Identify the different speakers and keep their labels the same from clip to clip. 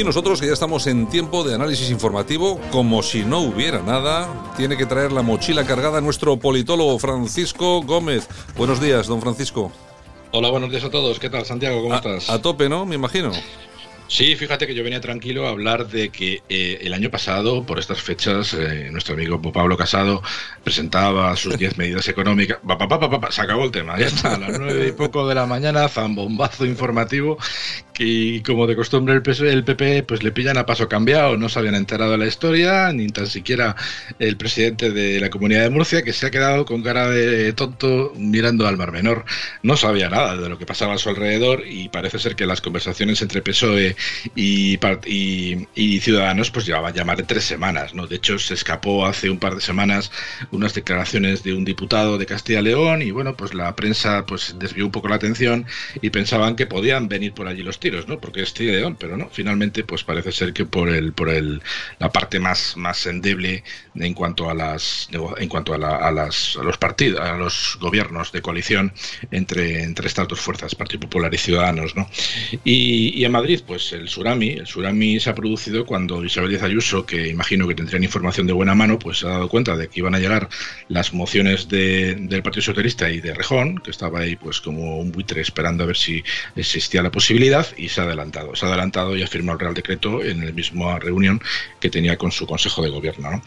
Speaker 1: Y nosotros que ya estamos en tiempo de análisis informativo, como si no hubiera nada, tiene que traer la mochila cargada nuestro politólogo Francisco Gómez. Buenos días, don Francisco.
Speaker 2: Hola, buenos días a todos. ¿Qué tal, Santiago? ¿Cómo estás?
Speaker 1: A tope, ¿no? Me imagino.
Speaker 2: Sí, fíjate que yo venía tranquilo a hablar de que eh, el año pasado, por estas fechas, eh, nuestro amigo Pablo Casado presentaba sus 10 medidas económicas. Pa, pa, pa, se acabó el tema, ya está, a las 9 y poco de la mañana, zambombazo informativo. Y como de costumbre el, el PP pues le pillan a paso cambiado, no se habían enterado de la historia, ni tan siquiera el presidente de la Comunidad de Murcia, que se ha quedado con cara de tonto mirando al Mar Menor. No sabía nada de lo que pasaba a su alrededor y parece ser que las conversaciones entre PSOE y, y, Ciudadanos pues llevaban ya más de tres semanas. ¿no? De hecho, se escapó hace un par de semanas unas declaraciones de un diputado de Castilla y León y bueno, pues la prensa pues desvió un poco la atención y pensaban que podían venir por allí los ¿no? Porque es León, pero no, finalmente pues parece ser que por el por el la parte más más endeble en cuanto a las en cuanto a, las a los partidos, a los gobiernos de coalición entre entre estas dos fuerzas, Partido Popular y Ciudadanos, ¿no? Y, en Madrid pues el Surami, el Surami se ha producido cuando Isabel Díaz Ayuso, que imagino que tendrían información de buena mano, pues se ha dado cuenta de que iban a llegar las mociones del Partido Socialista y de Rejón, que estaba ahí pues como un buitre esperando a ver si existía la posibilidad y se ha adelantado. Se ha adelantado y ha firmado el Real Decreto en la misma reunión que tenía con su Consejo de Gobierno.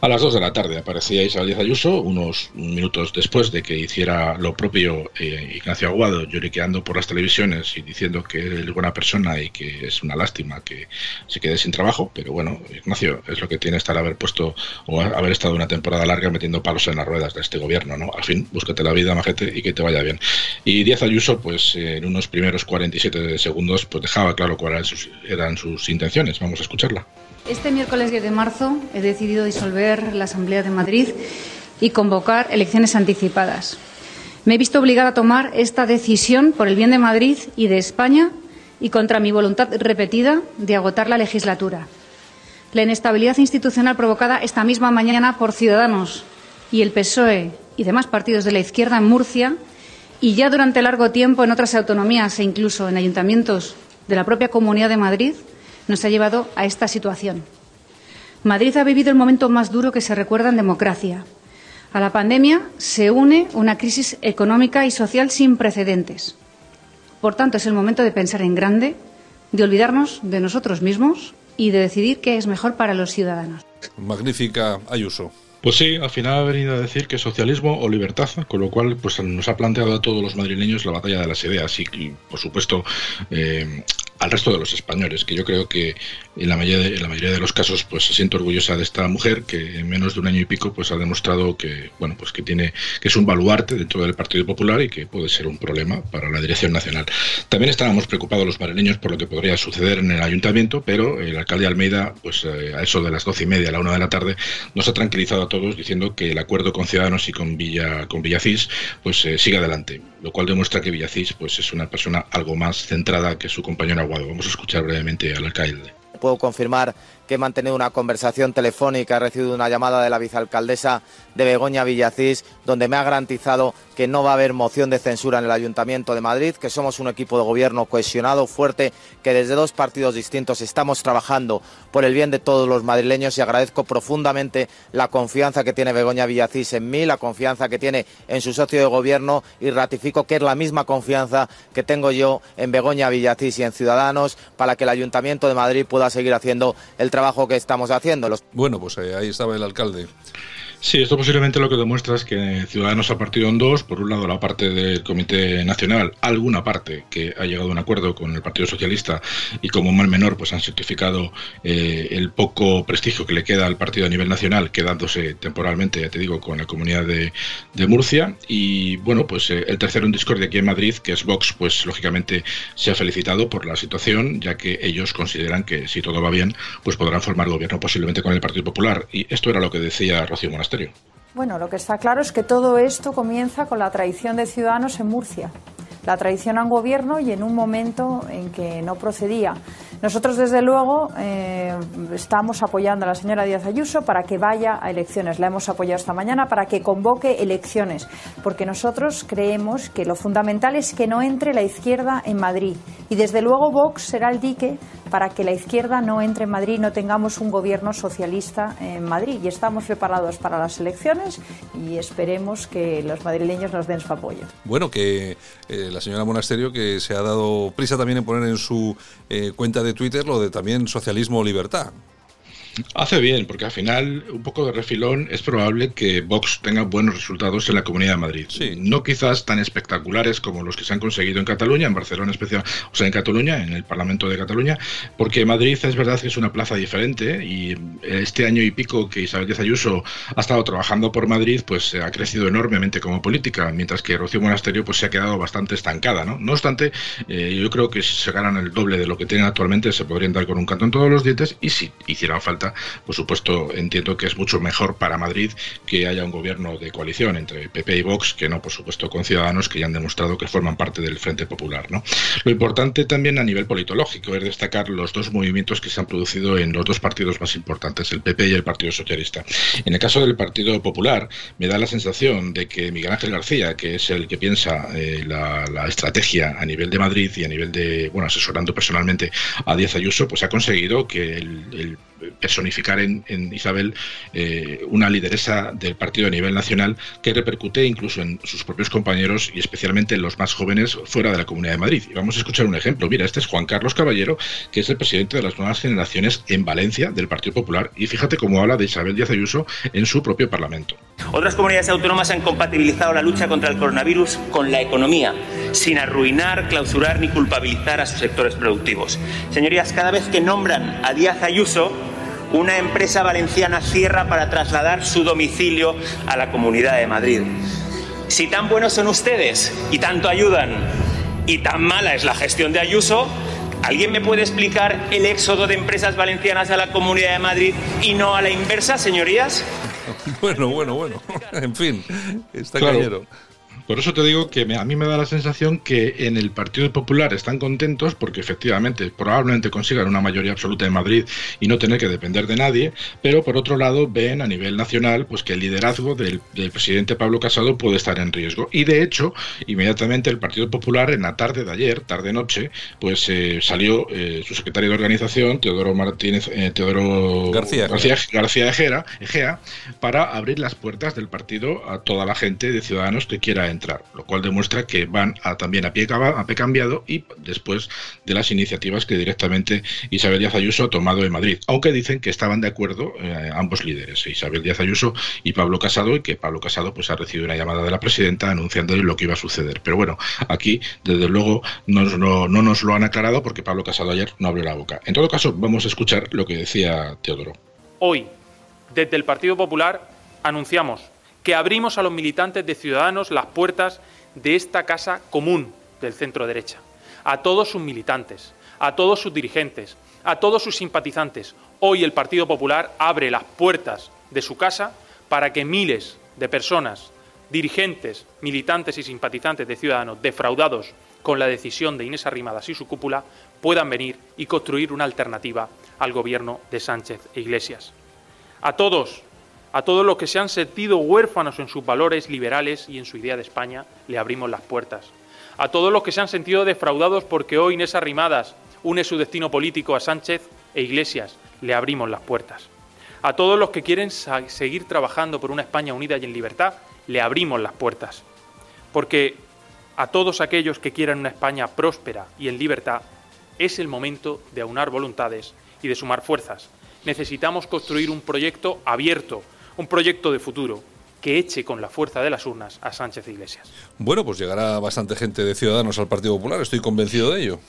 Speaker 2: A las 2 de la tarde aparecía Isabel Díaz Ayuso, unos minutos después de que hiciera lo propio eh, Ignacio Aguado, lloriqueando por las televisiones y diciendo que es buena persona y que es una lástima que se quede sin trabajo. Pero bueno, Ignacio, es lo que tiene estar haber puesto o haber estado una temporada larga metiendo palos en las ruedas de este gobierno. ¿no? Al fin, búscate la vida, majete, y que te vaya bien. Y Díaz Ayuso, pues en unos primeros 47 segundos, pues dejaba claro cuáles eran sus intenciones. Vamos a escucharla.
Speaker 3: Este miércoles 10 de marzo he decidido disolver la Asamblea de Madrid y convocar elecciones anticipadas. Me he visto obligada a tomar esta decisión por el bien de Madrid y de España y contra mi voluntad repetida de agotar la legislatura. La inestabilidad institucional provocada esta misma mañana por Ciudadanos y el PSOE y demás partidos de la izquierda en Murcia y ya durante largo tiempo en otras autonomías e incluso en ayuntamientos de la propia Comunidad de Madrid nos ha llevado a esta situación. Madrid ha vivido el momento más duro que se recuerda en democracia. A la pandemia se une una crisis económica y social sin precedentes. Por tanto, es el momento de pensar en grande, de olvidarnos de nosotros mismos y de decidir qué es mejor para los ciudadanos.
Speaker 1: Magnífica Ayuso.
Speaker 2: Pues sí, al final ha venido a decir que socialismo o libertad, con lo cual pues nos ha planteado a todos los madrileños la batalla de las ideas y, por supuesto, eh, al resto de los españoles, que yo creo que en la mayoría de, la mayoría de los casos pues se siento orgullosa de esta mujer que en menos de un año y pico pues ha demostrado que bueno pues que tiene que es un baluarte dentro del Partido Popular y que puede ser un problema para la dirección nacional. También estábamos preocupados los madrileños por lo que podría suceder en el ayuntamiento, pero el alcalde Almeida pues eh, a eso de las doce y media a la una de la tarde nos ha tranquilizado a todos diciendo que el acuerdo con Ciudadanos y con Villa con Villacís pues eh, sigue adelante, lo cual demuestra que Villacís pues es una persona algo más centrada que su Vamos a escuchar brevemente al alcalde.
Speaker 4: Puedo confirmar que he mantenido una conversación telefónica, he recibido una llamada de la vicealcaldesa de Begoña Villacís, donde me ha garantizado que no va a haber moción de censura en el Ayuntamiento de Madrid, que somos un equipo de gobierno cohesionado, fuerte, que desde dos partidos distintos estamos trabajando por el bien de todos los madrileños y agradezco profundamente la confianza que tiene Begoña Villacís en mí, la confianza que tiene en su socio de gobierno y ratifico que es la misma confianza que tengo yo en Begoña Villacís y en Ciudadanos para que el Ayuntamiento de Madrid pueda seguir haciendo el trabajo que estamos haciendo.
Speaker 1: Bueno, pues eh, ahí estaba el alcalde.
Speaker 2: Sí, esto posiblemente lo que demuestra es que Ciudadanos ha partido en dos. Por un lado, la parte del Comité Nacional, alguna parte que ha llegado a un acuerdo con el Partido Socialista y como mal menor, pues han certificado eh, el poco prestigio que le queda al partido a nivel nacional, quedándose temporalmente, ya te digo, con la comunidad de, Murcia. Y bueno, pues eh, el tercero en discordia aquí en Madrid, que es Vox, pues lógicamente se ha felicitado por la situación, ya que ellos consideran que si todo va bien, pues podrán formar gobierno posiblemente con el Partido Popular. Y esto era lo que decía Rocío Monasterio
Speaker 5: bueno, lo que está claro es que todo esto comienza con la traición de Ciudadanos en Murcia. La traición a un gobierno y en un momento en que no procedía. Nosotros, desde luego, eh, estamos apoyando a la señora Díaz Ayuso para que vaya a elecciones. La hemos apoyado esta mañana para que convoque elecciones, porque nosotros creemos que lo fundamental es que no entre la izquierda en Madrid. Y, desde luego, Vox será el dique para que la izquierda no entre en Madrid no tengamos un gobierno socialista en Madrid. Y estamos preparados para las elecciones y esperemos que los madrileños nos den su apoyo.
Speaker 1: Bueno, que eh, la señora Monasterio que se ha dado prisa también en poner en su eh, cuenta de Twitter lo de también socialismo o libertad.
Speaker 2: Hace bien, porque al final, un poco de refilón, es probable que Vox tenga buenos resultados en la Comunidad de Madrid. No quizás tan espectaculares como los que se han conseguido en Cataluña, en Barcelona especial, o sea, en Cataluña, en el Parlamento de Cataluña, porque Madrid es verdad que es una plaza diferente y este año y pico que Isabel Díaz Ayuso ha estado trabajando por Madrid, pues ha crecido enormemente como política, mientras que Rocío Monasterio pues se ha quedado bastante estancada, ¿no? No obstante, eh, yo creo que si se ganan el doble de lo que tienen actualmente, se podrían dar con un canto en todos los dientes y si hicieran falta por supuesto, entiendo que es mucho mejor para Madrid que haya un gobierno de coalición entre PP y Vox, que no, por supuesto, con Ciudadanos, que ya han demostrado que forman parte del Frente Popular. ¿no? Lo importante también a nivel politológico es destacar los dos movimientos que se han producido en los dos partidos más importantes, el PP y el Partido Socialista. En el caso del Partido Popular, me da la sensación de que Miguel Ángel García, que es el que piensa eh, la, estrategia a nivel de Madrid y a nivel de, bueno, asesorando personalmente a Díaz Ayuso, pues ha conseguido que el personificar en, Isabel eh, una lideresa del partido a nivel nacional que repercute incluso en sus propios compañeros y especialmente en los más jóvenes fuera de la Comunidad de Madrid. Y vamos a escuchar un ejemplo. Mira, este es Juan Carlos Caballero, que es el presidente de las nuevas generaciones en Valencia del Partido Popular. Y fíjate cómo habla de Isabel Díaz Ayuso en su propio Parlamento.
Speaker 6: Otras comunidades autónomas han compatibilizado la lucha contra el coronavirus con la economía, sin arruinar, clausurar ni culpabilizar a sus sectores productivos. Señorías, cada vez que nombran a Díaz Ayuso, una empresa valenciana cierra para trasladar su domicilio a la Comunidad de Madrid. Si tan buenos son ustedes y tanto ayudan y tan mala es la gestión de Ayuso, ¿alguien me puede explicar el éxodo de empresas valencianas a la Comunidad de Madrid y no a la inversa, señorías?
Speaker 1: Bueno, bueno, bueno. En fin, está claro.
Speaker 2: Por eso te digo que a mí me da la sensación que en el Partido Popular están contentos porque efectivamente probablemente consigan una mayoría absoluta en Madrid y no tener que depender de nadie, pero por otro lado ven a nivel nacional pues que el liderazgo del, presidente Pablo Casado puede estar en riesgo. Y de hecho, inmediatamente el Partido Popular en la tarde de ayer, tarde-noche, pues eh, salió eh, su secretario de organización, Teodoro Martínez, eh, Teodoro
Speaker 1: García,
Speaker 2: García, García Ejera, Egea, para abrir las puertas del partido a toda la gente de Ciudadanos que quiera entrar, lo cual demuestra que van a, también a pie, a pie cambiado y después de las iniciativas que directamente Isabel Díaz Ayuso ha tomado en Madrid, aunque dicen que estaban de acuerdo eh, ambos líderes, Isabel Díaz Ayuso y Pablo Casado, y que Pablo Casado pues ha recibido una llamada de la presidenta anunciándole lo que iba a suceder. Pero bueno, aquí desde luego no, no, no nos lo han aclarado porque Pablo Casado ayer no abrió la boca. En todo caso, vamos a escuchar lo que decía Teodoro.
Speaker 7: Hoy, desde el Partido Popular, anunciamos que abrimos a los militantes de Ciudadanos las puertas de esta casa común del centro derecha, a todos sus militantes, a todos sus dirigentes, a todos sus simpatizantes. Hoy el Partido Popular abre las puertas de su casa para que miles de personas, dirigentes, militantes y simpatizantes de Ciudadanos defraudados con la decisión de Inés Arrimadas y su cúpula puedan venir y construir una alternativa al gobierno de Sánchez e Iglesias. A todos a todos los que se han sentido huérfanos en sus valores liberales y en su idea de España, le abrimos las puertas. A todos los que se han sentido defraudados porque hoy Inés Arrimadas une su destino político a Sánchez e Iglesias, le abrimos las puertas. A todos los que quieren seguir trabajando por una España unida y en libertad, le abrimos las puertas. Porque a todos aquellos que quieran una España próspera y en libertad, es el momento de aunar voluntades y de sumar fuerzas. Necesitamos construir un proyecto abierto, un proyecto de futuro que eche con la fuerza de las urnas a Sánchez Iglesias.
Speaker 1: Bueno, pues llegará bastante gente de Ciudadanos al Partido Popular, estoy convencido de ello.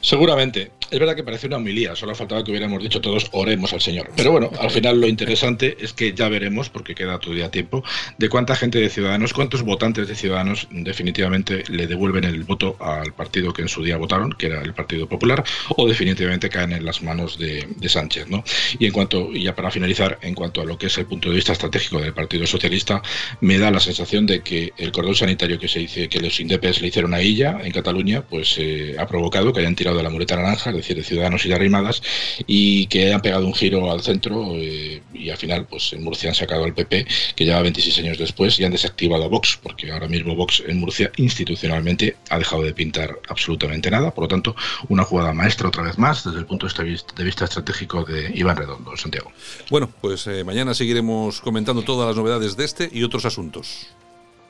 Speaker 2: Seguramente. Es verdad que parece una homilía, solo faltaba que hubiéramos dicho todos oremos al Señor. Pero bueno, al final lo interesante es que ya veremos, porque queda todavía tiempo, de cuánta gente de Ciudadanos, cuántos votantes de Ciudadanos definitivamente le devuelven el voto al partido que en su día votaron, que era el Partido Popular, o definitivamente caen en las manos de, Sánchez. ¿no? Y en cuanto, y ya para finalizar, en cuanto a lo que es el punto de vista estratégico del Partido Socialista, me da la sensación de que el cordón sanitario que se dice que los indepes le hicieron a ella en Cataluña, pues eh, ha provocado que hayan tirado de la muleta naranja, es decir, de Ciudadanos y de Arrimadas, y que han pegado un giro al centro eh, y al final, pues en Murcia han sacado al PP, que lleva 26 años después, y han desactivado a Vox, porque ahora mismo Vox en Murcia institucionalmente ha dejado de pintar absolutamente nada. Por lo tanto, una jugada maestra otra vez más desde el punto de vista estratégico de Iván Redondo, Santiago.
Speaker 1: Bueno, pues eh, mañana seguiremos comentando todas las novedades de este y otros asuntos.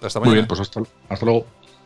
Speaker 1: Hasta mañana. Muy
Speaker 2: bien, pues hasta luego.